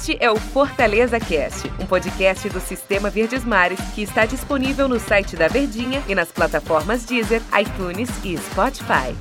Este é o Fortaleza Cast, um podcast do Sistema Verdes Mares que está disponível no site da Verdinha e nas plataformas Deezer, iTunes e Spotify.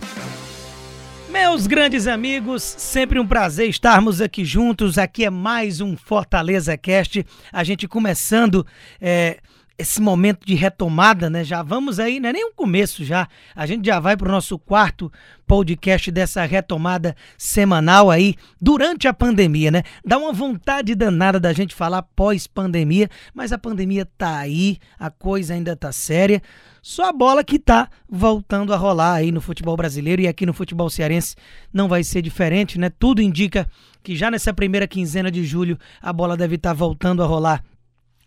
Meus grandes amigos, sempre um prazer estarmos aqui juntos. Aqui é mais um Fortaleza Cast. A gente começando é, esse momento de retomada, né? Já vamos aí, não é nem um começo já. A gente já vai para o nosso quarto podcast dessa retomada semanal aí durante a pandemia, né? Dá uma vontade danada da gente falar pós-pandemia, mas a pandemia tá aí, a coisa ainda tá séria. Só a bola que tá voltando a rolar aí no futebol brasileiro e aqui no futebol cearense não vai ser diferente, né? Tudo indica que já nessa primeira quinzena de julho a bola deve estar tá voltando a rolar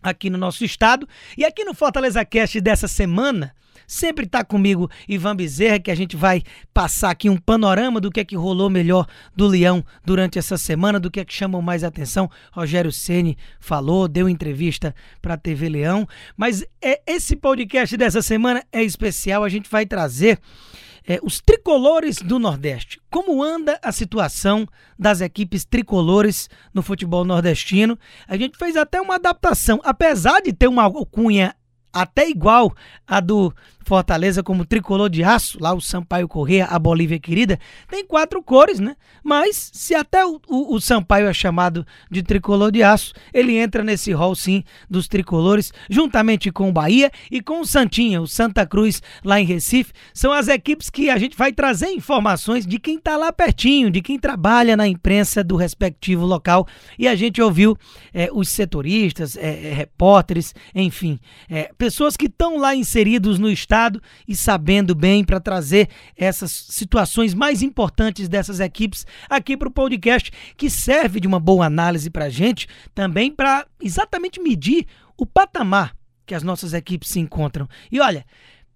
aqui no nosso estado. E aqui no Fortaleza Cast dessa semana, sempre está comigo Ivan Bezerra, que a gente vai passar aqui um panorama do que é que rolou melhor do Leão durante essa semana, do que é que chamou mais atenção. Rogério Ceni falou, deu entrevista para a TV Leão, mas é, esse podcast dessa semana é especial, a gente vai trazer é, os tricolores do Nordeste. Como anda a situação das equipes tricolores no futebol nordestino? A gente fez até uma adaptação, apesar de ter uma alcunha até igual a do Fortaleza como tricolor de aço, lá o Sampaio Correia, a Bolívia querida, tem quatro cores, né? Mas se até o, o, o, Sampaio é chamado de tricolor de aço, ele entra nesse rol sim dos tricolores, juntamente com o Bahia e com o Santinha, o Santa Cruz lá em Recife. São as equipes que a gente vai trazer informações de quem tá lá pertinho, de quem trabalha na imprensa do respectivo local. E a gente ouviu é, os setoristas, é, é, repórteres, enfim, pessoas que estão lá inseridos no estado estado e sabendo bem para trazer essas situações mais importantes dessas equipes aqui para o podcast, que serve de uma boa análise para a gente, também para exatamente medir o patamar que as nossas equipes se encontram. E olha,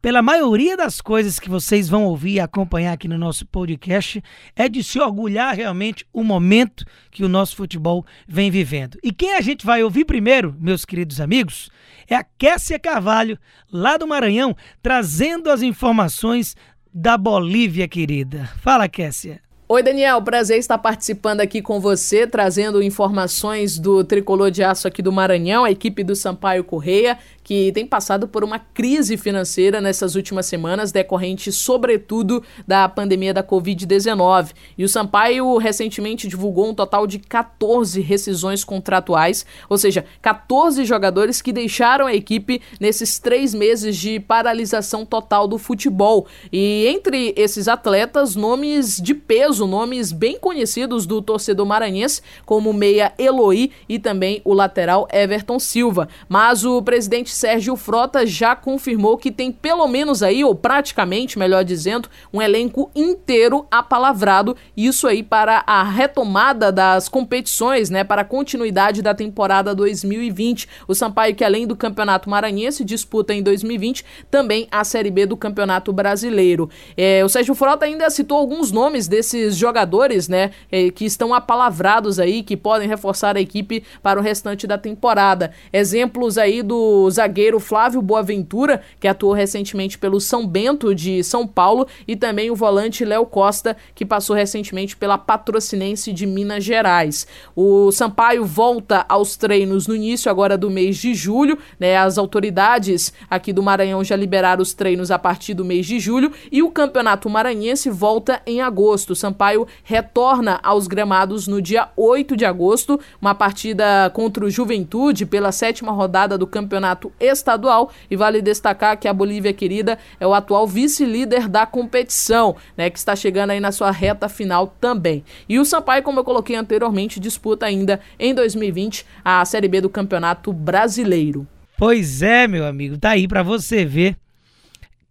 pela maioria das coisas que vocês vão ouvir e acompanhar aqui no nosso podcast, é de se orgulhar realmente o momento que o nosso futebol vem vivendo. E quem a gente vai ouvir primeiro, meus queridos amigos, é a Kessia Carvalho, lá do Maranhão, trazendo as informações da Bolívia querida. Fala, Kessia. Oi, Daniel, prazer estar participando aqui com você, trazendo informações do tricolor de aço aqui do Maranhão, a equipe do Sampaio Correia, que tem passado por uma crise financeira nessas últimas semanas, decorrente sobretudo da pandemia da Covid-19. E o Sampaio recentemente divulgou um total de 14 rescisões contratuais, ou seja, 14 jogadores que deixaram a equipe nesses três meses de paralisação total do futebol. E entre esses atletas, nomes de peso, nomes bem conhecidos do torcedor maranhense, como o meia Eloy e também o lateral Everton Silva. Mas o presidente Sérgio Frota já confirmou que tem pelo menos aí, ou praticamente, melhor dizendo, um elenco inteiro apalavrado. Isso aí para a retomada das competições, né? Para a continuidade da temporada 2020. O Sampaio, que além do Campeonato Maranhense, disputa em 2020 também a Série B do Campeonato Brasileiro. É, o Sérgio Frota ainda citou alguns nomes desses jogadores, né? É, que estão apalavrados aí, que podem reforçar a equipe para o restante da temporada. Exemplos aí do zagueiro zagueiro Flávio Boaventura, que atuou recentemente pelo São Bento de São Paulo, e também o volante Léo Costa, que passou recentemente pela Patrocinense de Minas Gerais. O Sampaio volta aos treinos no início agora do mês de julho, né? As autoridades aqui do Maranhão já liberaram os treinos a partir do mês de julho e o Campeonato Maranhense volta em agosto. O Sampaio retorna aos gramados no dia 8 de agosto, uma partida contra o Juventude pela sétima rodada do Campeonato estadual. E vale destacar que a Bolívia querida é o atual vice-líder da competição, né, que está chegando aí na sua reta final também. E o Sampaio, como eu coloquei anteriormente, disputa ainda em 2020 a Série B do Campeonato Brasileiro. Pois é, meu amigo, tá aí para você ver.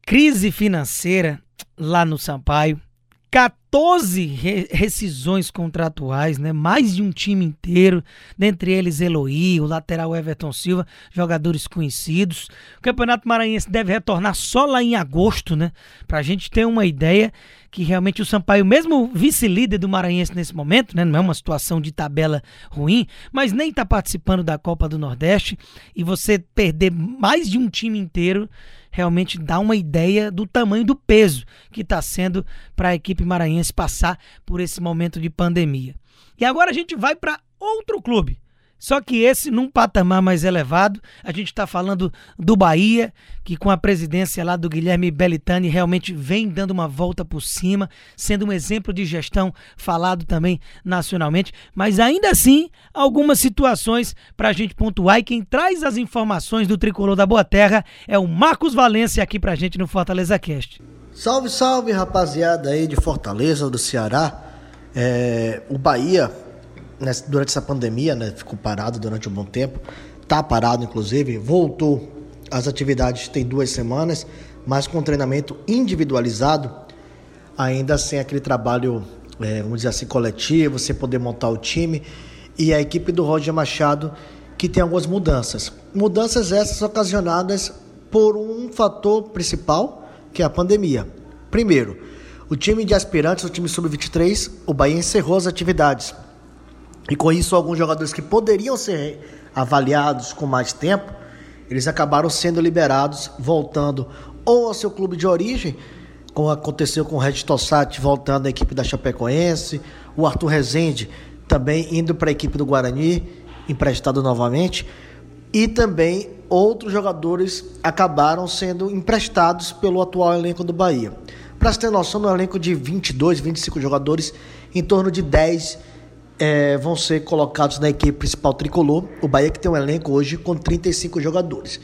Crise financeira lá no Sampaio. 14 re rescisões contratuais, né? Mais de um time inteiro, dentre eles Eloy, o lateral Everton Silva, jogadores conhecidos. O Campeonato Maranhense deve retornar só lá em agosto, né? Pra gente ter uma ideia que realmente o Sampaio, mesmo vice-líder do Maranhense nesse momento, né? Não é uma situação de tabela ruim, mas nem tá participando da Copa do Nordeste e você perder mais de um time inteiro realmente dá uma ideia do tamanho do peso que está sendo para a equipe maranhense passar por esse momento de pandemia. E agora a gente vai para outro clube, Só que esse num patamar mais elevado, a gente está falando do Bahia, que com a presidência lá do Guilherme Belitani realmente vem dando uma volta por cima, sendo um exemplo de gestão falado também nacionalmente, mas ainda assim algumas situações para a gente pontuar e quem traz as informações do Tricolor da Boa Terra é o Marcos Valência aqui para a gente no Fortaleza Cast. Salve, salve rapaziada aí de Fortaleza, do Ceará. É, o Bahia durante essa pandemia, né, ficou parado durante um bom tempo, tá parado inclusive, voltou às atividades tem duas semanas, mas com treinamento individualizado, ainda sem aquele trabalho, é, vamos dizer assim, coletivo, sem poder montar o time, e a equipe do Roger Machado que tem algumas mudanças. Mudanças essas ocasionadas por um fator principal, que é a pandemia. Primeiro, o time de aspirantes, o time sub-23, o Bahia encerrou as atividades e com isso, alguns jogadores que poderiam ser avaliados com mais tempo, eles acabaram sendo liberados, voltando ou ao seu clube de origem, como aconteceu com o Red Tossati voltando à equipe da Chapecoense, o Arthur Rezende também indo para a equipe do Guarani, emprestado novamente, e também outros jogadores acabaram sendo emprestados pelo atual elenco do Bahia. Para você ter noção, no elenco de 22, 25 jogadores, em torno de 10 é, vão ser colocados na equipe principal tricolor. O Bahia que tem um elenco hoje com 35 jogadores.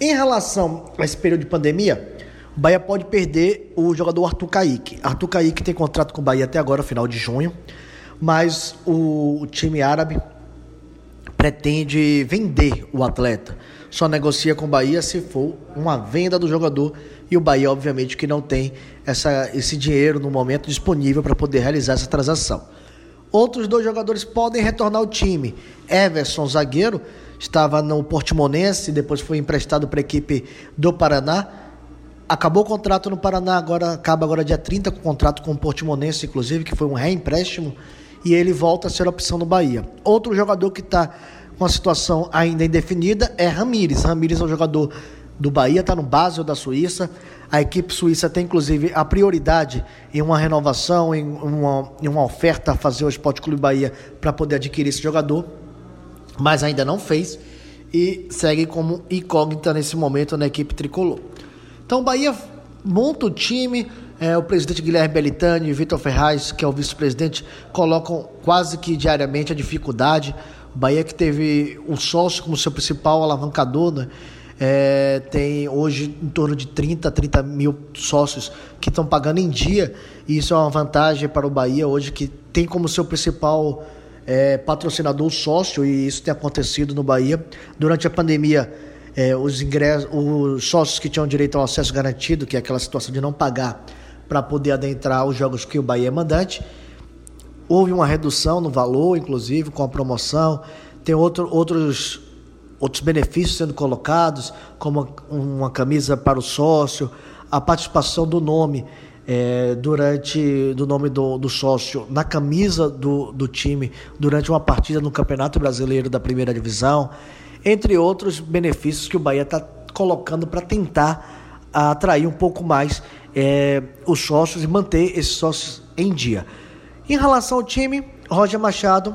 Em relação a esse período de pandemia, o Bahia pode perder o jogador Arthur Kaique. Arthur Kaique tem contrato com o Bahia até agora, final de junho, mas o, o time árabe pretende vender o atleta. Só negocia com o Bahia se for uma venda do jogador e o Bahia, obviamente, que não tem essa, esse dinheiro no momento disponível para poder realizar essa transação. Outros dois jogadores podem retornar ao time. Everson, zagueiro, estava no Portimonense, depois foi emprestado para a equipe do Paraná. Acabou o contrato no Paraná, agora acaba agora dia 30 com o contrato com o Portimonense, inclusive, que foi um reempréstimo, e ele volta a ser opção no Bahia. Outro jogador que está com a situação ainda indefinida é Ramires. Ramires é um jogador do Bahia, está no Basel da Suíça. A equipe suíça tem inclusive a prioridade em uma renovação, em uma, em uma oferta a fazer o Esporte Clube Bahia para poder adquirir esse jogador, mas ainda não fez e segue como incógnita nesse momento na equipe tricolor. Então o Bahia monta o time, é, o presidente Guilherme Belitani e Vitor Ferraz, que é o vice-presidente, colocam quase que diariamente a dificuldade. O Bahia que teve o sócio como seu principal alavancador, né? É, tem hoje em torno de 30, 30 mil sócios que estão pagando em dia, e isso é uma vantagem para o Bahia hoje, que tem como seu principal é, patrocinador sócio, e isso tem acontecido no Bahia. Durante a pandemia, é, os, ingressos, os sócios que tinham direito ao acesso garantido, que é aquela situação de não pagar para poder adentrar os jogos que o Bahia é mandante, houve uma redução no valor, inclusive, com a promoção. Tem outro, outros outros benefícios sendo colocados, como uma camisa para o sócio, a participação do nome é, durante do nome do, do, sócio na camisa do, do time durante uma partida no Campeonato Brasileiro da Primeira Divisão, entre outros benefícios que o Bahia está colocando para tentar atrair um pouco mais é, os sócios e manter esses sócios em dia. Em relação ao time, Roger Machado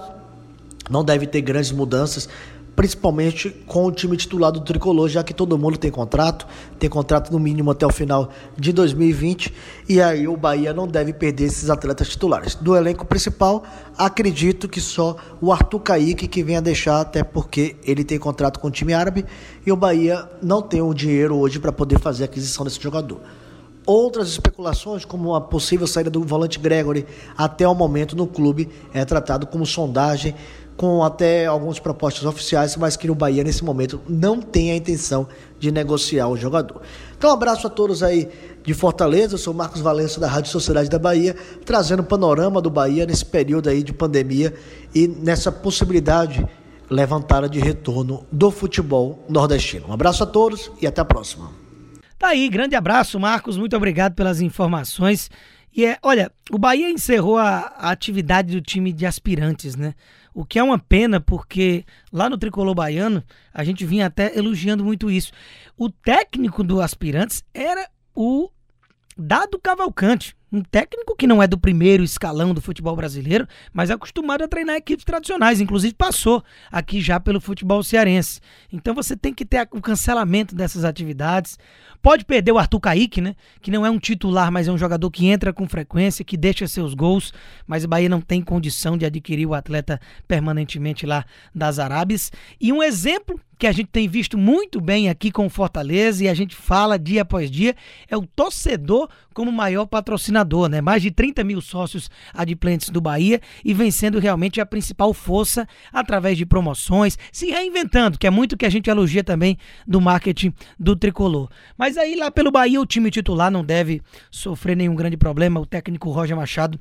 não deve ter grandes mudanças principalmente com o time titular do Tricolor, já que todo mundo tem contrato, tem contrato no mínimo até o final de 2020, e aí o Bahia não deve perder esses atletas titulares. Do elenco principal, acredito que só o Arthur Kaique que venha deixar, até porque ele tem contrato com o time árabe, e o Bahia não tem o dinheiro hoje para poder fazer a aquisição desse jogador. Outras especulações, como a possível saída do volante Gregory até o momento no clube, é tratado como sondagem com até algumas propostas oficiais, mas que o Bahia nesse momento não tem a intenção de negociar o jogador. Então, um abraço a todos aí de Fortaleza, eu sou Marcos Valença da Rádio Sociedade da Bahia, trazendo o panorama do Bahia nesse período aí de pandemia e nessa possibilidade levantada de retorno do futebol nordestino. Um abraço a todos e até a próxima. Tá aí, grande abraço, Marcos, muito obrigado pelas informações. E é, olha, o Bahia encerrou a, a atividade do time de aspirantes, né? O que é uma pena, porque lá no Tricolor Baiano, a gente vinha até elogiando muito isso. O técnico do Aspirantes era o Dado Cavalcante, um técnico que não é do primeiro escalão do futebol brasileiro, mas é acostumado a treinar equipes tradicionais, inclusive passou aqui já pelo futebol cearense. Então você tem que ter o cancelamento dessas atividades. Pode perder o Arthur Kaique, né? Que não é um titular, mas é um jogador que entra com frequência, que deixa seus gols, mas o Bahia não tem condição de adquirir o atleta permanentemente lá das Arábias. E um exemplo que a gente tem visto muito bem aqui com Fortaleza e a gente fala dia após dia, é o torcedor como maior patrocinador, né? Mais de 30 mil sócios adimplentes do Bahia e vencendo realmente a principal força através de promoções, se reinventando, que é muito que a gente elogia também do marketing do tricolor. Mas aí lá pelo Bahia o time titular não deve sofrer nenhum grande problema, o técnico Roger Machado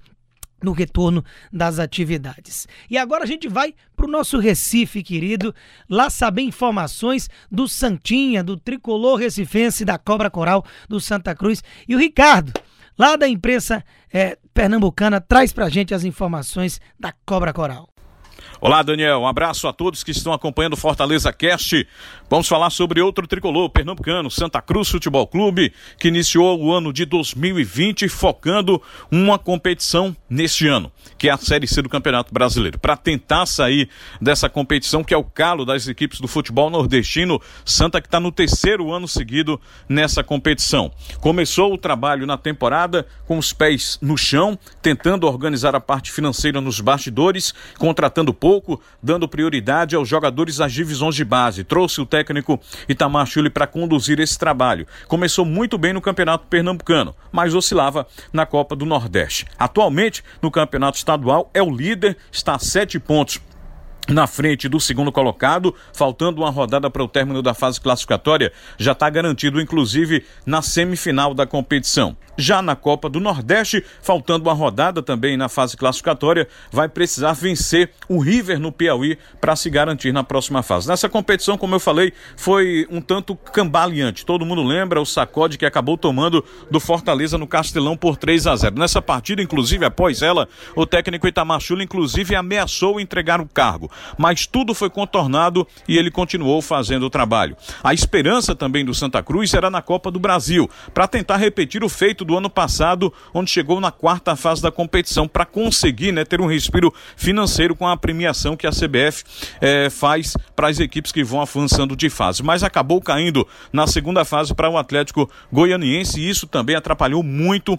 no retorno das atividades. E agora a gente vai para o nosso Recife, querido, lá saber informações do Santinha, do tricolor recifense da Cobra Coral do Santa Cruz. E o Ricardo, lá da imprensa é, pernambucana, traz para a gente as informações da Cobra Coral. Olá, Daniel. Um abraço a todos que estão acompanhando o Fortaleza Cast. Vamos falar sobre outro tricolor pernambucano, Santa Cruz Futebol Clube, que iniciou o ano de 2020 focando uma competição neste ano, que é a Série C do Campeonato Brasileiro. Para tentar sair dessa competição, que é o calo das equipes do futebol nordestino, Santa que está no terceiro ano seguido nessa competição. Começou o trabalho na temporada com os pés no chão, tentando organizar a parte financeira nos bastidores, contratando pouco pouco, dando prioridade aos jogadores das divisões de base. Trouxe o técnico Itamar Chuli para conduzir esse trabalho. Começou muito bem no Campeonato Pernambucano, mas oscilava na Copa do Nordeste. Atualmente, no Campeonato Estadual, é o líder, está a sete pontos na frente do segundo colocado, faltando uma rodada para o término da fase classificatória, já está garantido, inclusive, na semifinal da competição. Já na Copa do Nordeste, faltando uma rodada também na fase classificatória, vai precisar vencer o River no Piauí para se garantir na próxima fase. Nessa competição, como eu falei, foi um tanto cambaleante. Todo mundo lembra o sacode que acabou tomando do Fortaleza no Castelão por 3 a 0. Nessa partida, inclusive, após ela, o técnico Itamar Chula, inclusive, ameaçou entregar o cargo. Mas tudo foi contornado e ele continuou fazendo o trabalho. A esperança também do Santa Cruz era na Copa do Brasil, para tentar repetir o feito do ano passado, onde chegou na quarta fase da competição, para conseguir né, ter um respiro financeiro com a premiação que a CBF eh, faz para as equipes que vão avançando de fase. Mas acabou caindo na segunda fase para o Atlético Goianiense e isso também atrapalhou muito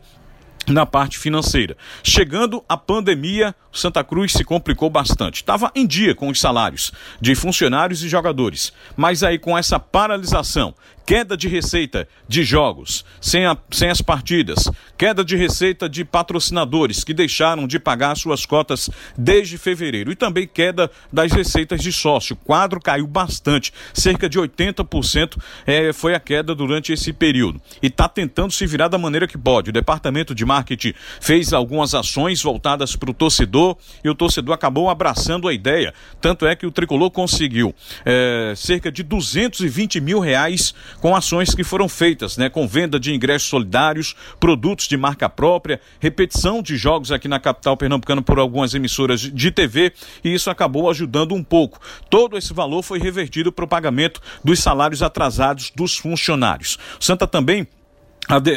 na parte financeira. Chegando a pandemia, Santa Cruz se complicou bastante. Estava em dia com os salários de funcionários e jogadores, mas aí com essa paralisação, queda de receita de jogos, sem, a, sem as partidas, queda de receita de patrocinadores que deixaram de pagar suas cotas desde fevereiro e também queda das receitas de sócio. O quadro caiu bastante, cerca de 80% é, foi a queda durante esse período. E está tentando se virar da maneira que pode. O departamento de fez algumas ações voltadas para o torcedor e o torcedor acabou abraçando a ideia. Tanto é que o tricolor conseguiu é, cerca de 220 mil reais com ações que foram feitas, né, com venda de ingressos solidários, produtos de marca própria, repetição de jogos aqui na capital pernambucana por algumas emissoras de TV, e isso acabou ajudando um pouco. Todo esse valor foi revertido para o pagamento dos salários atrasados dos funcionários. Santa também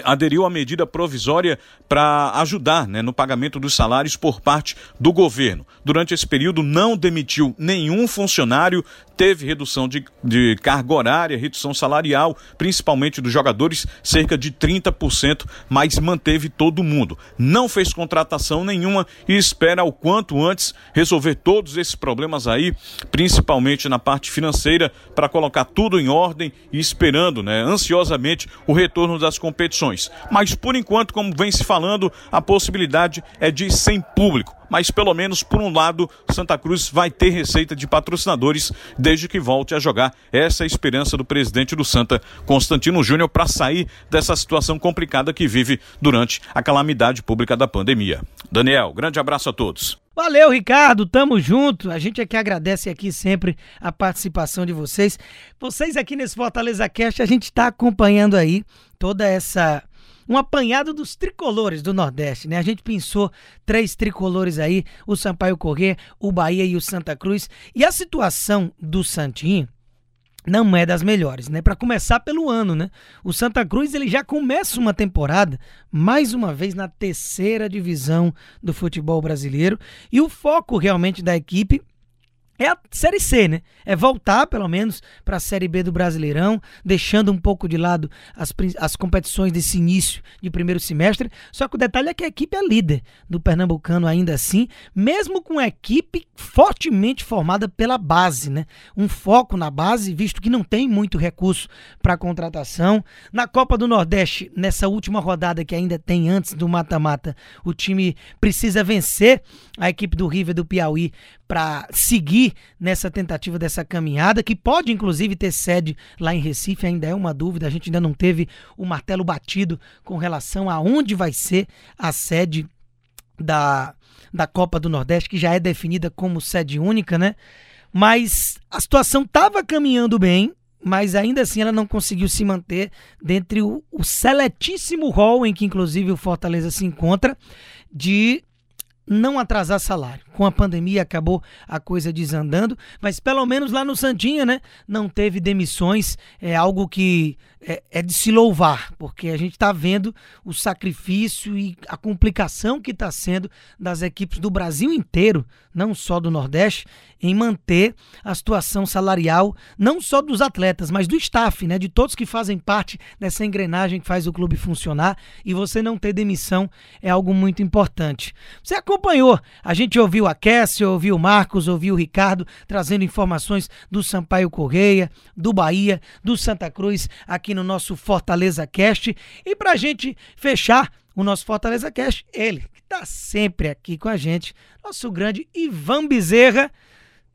aderiu à medida provisória para ajudar né, no pagamento dos salários por parte do governo. Durante esse período, não demitiu nenhum funcionário, teve redução de, de carga horária, redução salarial, principalmente dos jogadores, cerca de 30%, mas manteve todo mundo. Não fez contratação nenhuma e espera o quanto antes resolver todos esses problemas aí, principalmente na parte financeira, para colocar tudo em ordem e esperando né, ansiosamente o retorno das competições. Mas por enquanto, como vem se falando, a possibilidade é de sem público mas pelo menos por um lado, Santa Cruz vai ter receita de patrocinadores desde que volte a jogar. Essa é a esperança do presidente do Santa, Constantino Júnior, para sair dessa situação complicada que vive durante a calamidade pública da pandemia. Daniel, grande abraço a todos. Valeu, Ricardo, tamo junto. A gente aqui agradece aqui sempre a participação de vocês. Vocês aqui nesse Fortaleza Cast, a gente está acompanhando aí toda essa um apanhado dos tricolores do Nordeste, né? A gente pensou três tricolores aí, o Sampaio Corrêa, o Bahia e o Santa Cruz. E a situação do Santinho não é das melhores, né? Para começar pelo ano, né? O Santa Cruz ele já começa uma temporada mais uma vez na terceira divisão do futebol brasileiro e o foco realmente da equipe é a Série C, né? É voltar, pelo menos, para a Série B do Brasileirão, deixando um pouco de lado as, as competições desse início de primeiro semestre. Só que o detalhe é que a equipe é líder do Pernambucano ainda assim, mesmo com a equipe fortemente formada pela base, né? Um foco na base, visto que não tem muito recurso para contratação. Na Copa do Nordeste, nessa última rodada que ainda tem antes do mata-mata, o time precisa vencer a equipe do River do Piauí para seguir nessa tentativa dessa caminhada, que pode inclusive ter sede lá em Recife, ainda é uma dúvida, a gente ainda não teve o martelo batido com relação a onde vai ser a sede da, da Copa do Nordeste, que já é definida como sede única, né? Mas a situação estava caminhando bem, mas ainda assim ela não conseguiu se manter dentre o, o seletíssimo rol em que inclusive o Fortaleza se encontra de não atrasar salário. Com a pandemia acabou a coisa desandando, mas pelo menos lá no Santinha, né, não teve demissões. É algo que é, é de se louvar, porque a gente está vendo o sacrifício e a complicação que está sendo das equipes do Brasil inteiro, não só do Nordeste, em manter a situação salarial, não só dos atletas, mas do staff, né, de todos que fazem parte dessa engrenagem que faz o clube funcionar. E você não ter demissão é algo muito importante. Você acompanhou, a gente ouviu a Cassia, ouviu o Marcos, ouviu o Ricardo, trazendo informações do Sampaio Correia, do Bahia, do Santa Cruz, aqui no nosso Fortaleza Cast. E para a gente fechar o nosso Fortaleza Cast, ele, que está sempre aqui com a gente, nosso grande Ivan Bezerra,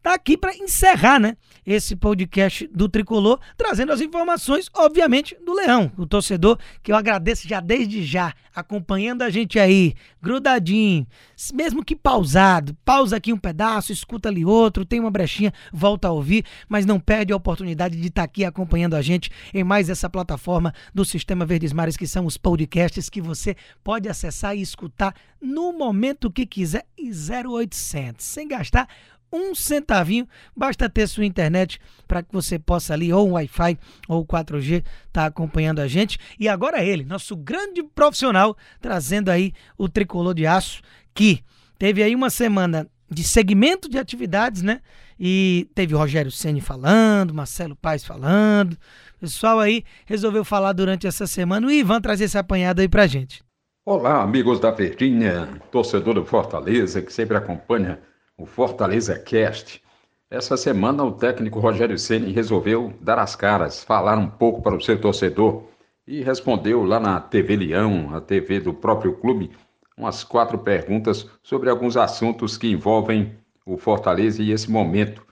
está aqui para encerrar, né? esse podcast do Tricolor, trazendo as informações, obviamente, do Leão, o torcedor, que eu agradeço já desde já, acompanhando a gente aí, grudadinho, mesmo que pausado, pausa aqui um pedaço, escuta ali outro, tem uma brechinha, volta a ouvir, mas não perde a oportunidade de estar tá aqui acompanhando a gente em mais essa plataforma do Sistema Verdes Mares, que são os podcasts que você pode acessar e escutar no momento que quiser e 0800, sem gastar um centavinho, basta ter sua internet para que você possa ali, ou Wi-Fi ou 4G, estar tá acompanhando a gente. E agora ele, nosso grande profissional, trazendo aí o tricolor de aço, que teve aí uma semana de segmento de atividades, né? E teve Rogério Ceni falando, Marcelo Paes falando. O pessoal aí resolveu falar durante essa semana. O Ivan trazer esse apanhado aí pra gente. Olá, amigos da Verdinha, torcedor do Fortaleza que sempre acompanha o Fortaleza Cast. Essa semana o técnico Rogério Ceni resolveu dar as caras, falar um pouco para o seu torcedor e respondeu lá na TV Leão, a TV do próprio clube, umas quatro perguntas sobre alguns assuntos que envolvem o Fortaleza e esse momento.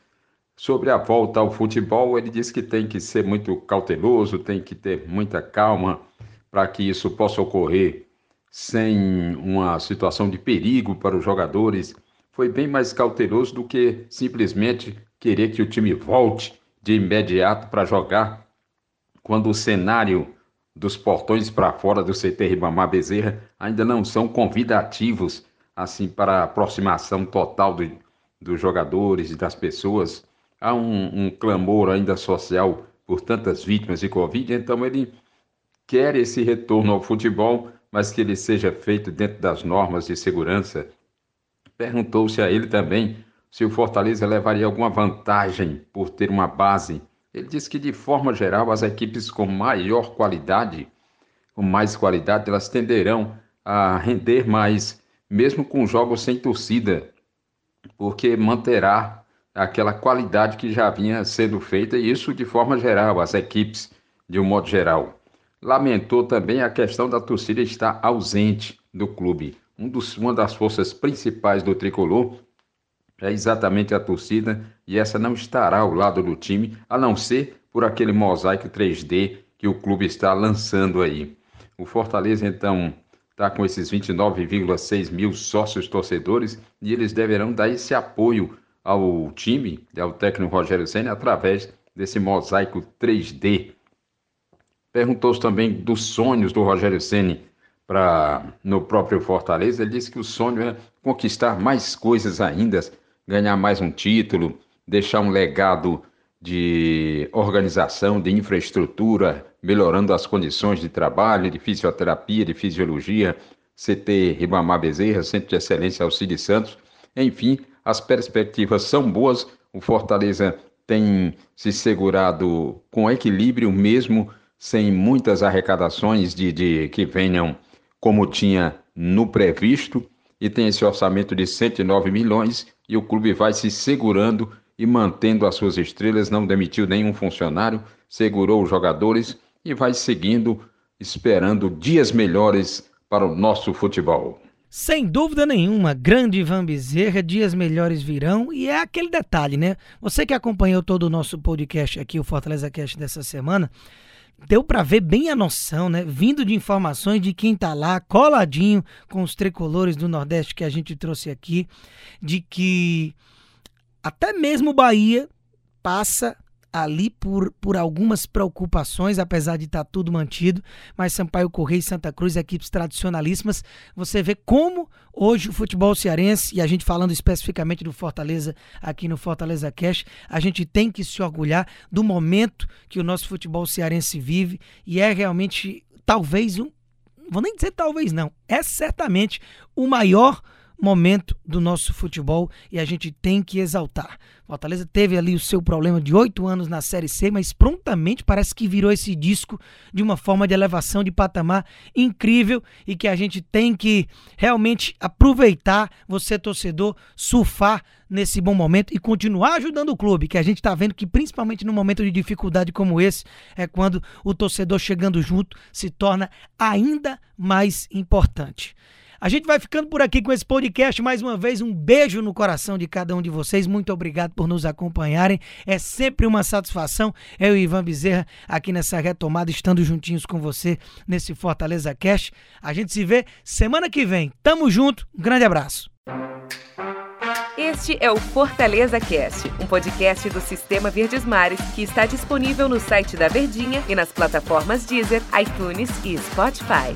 Sobre a volta ao futebol, ele disse que tem que ser muito cauteloso, tem que ter muita calma para que isso possa ocorrer sem uma situação de perigo para os jogadores foi bem mais cauteloso do que simplesmente querer que o time volte de imediato para jogar quando o cenário dos portões para fora do CT Ribamar Bezerra ainda não são convidativos assim para a aproximação total do, dos jogadores e das pessoas. Há um, um clamor ainda social por tantas vítimas de Covid, então ele quer esse retorno ao futebol, mas que ele seja feito dentro das normas de segurança Perguntou-se a ele também se o Fortaleza levaria alguma vantagem por ter uma base. Ele disse que, de forma geral, as equipes com maior qualidade, com mais qualidade, elas tenderão a render mais, mesmo com jogos sem torcida, porque manterá aquela qualidade que já vinha sendo feita, e isso de forma geral, as equipes de um modo geral. Lamentou também a questão da torcida estar ausente do clube um dos, uma das forças principais do tricolor é exatamente a torcida e essa não estará ao lado do time, a não ser por aquele mosaico 3D que o clube está lançando aí. O Fortaleza, então, está com esses 29,6 mil sócios torcedores e eles deverão dar esse apoio ao time, ao técnico Rogério Senna, através desse mosaico 3D. Perguntou-se também dos sonhos do Rogério Senna para no próprio Fortaleza, ele disse que o sonho é conquistar mais coisas ainda, ganhar mais um título, deixar um legado de organização, de infraestrutura, melhorando as condições de trabalho, de fisioterapia, de fisiologia, CT Ribamar Bezerra, Centro de Excelência Alcides Santos. Enfim, as perspectivas são boas. O Fortaleza tem se segurado com equilíbrio mesmo sem muitas arrecadações de, de que venham como tinha no previsto e tem esse orçamento de 109 milhões e o clube vai se segurando e mantendo as suas estrelas, não demitiu nenhum funcionário, segurou os jogadores e vai seguindo, esperando dias melhores para o nosso futebol. Sem dúvida nenhuma, grande Ivan Bezerra, dias melhores virão e é aquele detalhe, né? Você que acompanhou todo o nosso podcast aqui, o Fortaleza Cast dessa semana, deu para ver bem a noção, né? Vindo de informações de quem tá lá, coladinho com os tricolores do Nordeste que a gente trouxe aqui, de que até mesmo Bahia passa ali por, por algumas preocupações, apesar de estar tá tudo mantido, mas Sampaio Correia e Santa Cruz, equipes tradicionalíssimas, você vê como hoje o futebol cearense, e a gente falando especificamente do Fortaleza aqui no Fortaleza Cash, a gente tem que se orgulhar do momento que o nosso futebol cearense vive, e é realmente, talvez, um, vou nem dizer talvez não, é certamente o maior momento do nosso futebol e a gente tem que exaltar. Fortaleza teve ali o seu problema de oito anos na Série C, mas prontamente parece que virou esse disco de uma forma de elevação de patamar incrível e que a gente tem que realmente aproveitar, você torcedor, surfar nesse bom momento e continuar ajudando o clube, que a gente está vendo que principalmente num momento de dificuldade como esse, é quando o torcedor chegando junto se torna ainda mais importante. A gente vai ficando por aqui com esse podcast. Mais uma vez, um beijo no coração de cada um de vocês. Muito obrigado por nos acompanharem. É sempre uma satisfação. Eu e Ivan Bezerra aqui nessa retomada, estando juntinhos com você nesse Fortaleza Cast. A gente se vê semana que vem. Tamo junto. Um grande abraço. Este é o Fortaleza Cast, um podcast do Sistema Verdes Mares que está disponível no site da Verdinha e nas plataformas Deezer, iTunes e Spotify.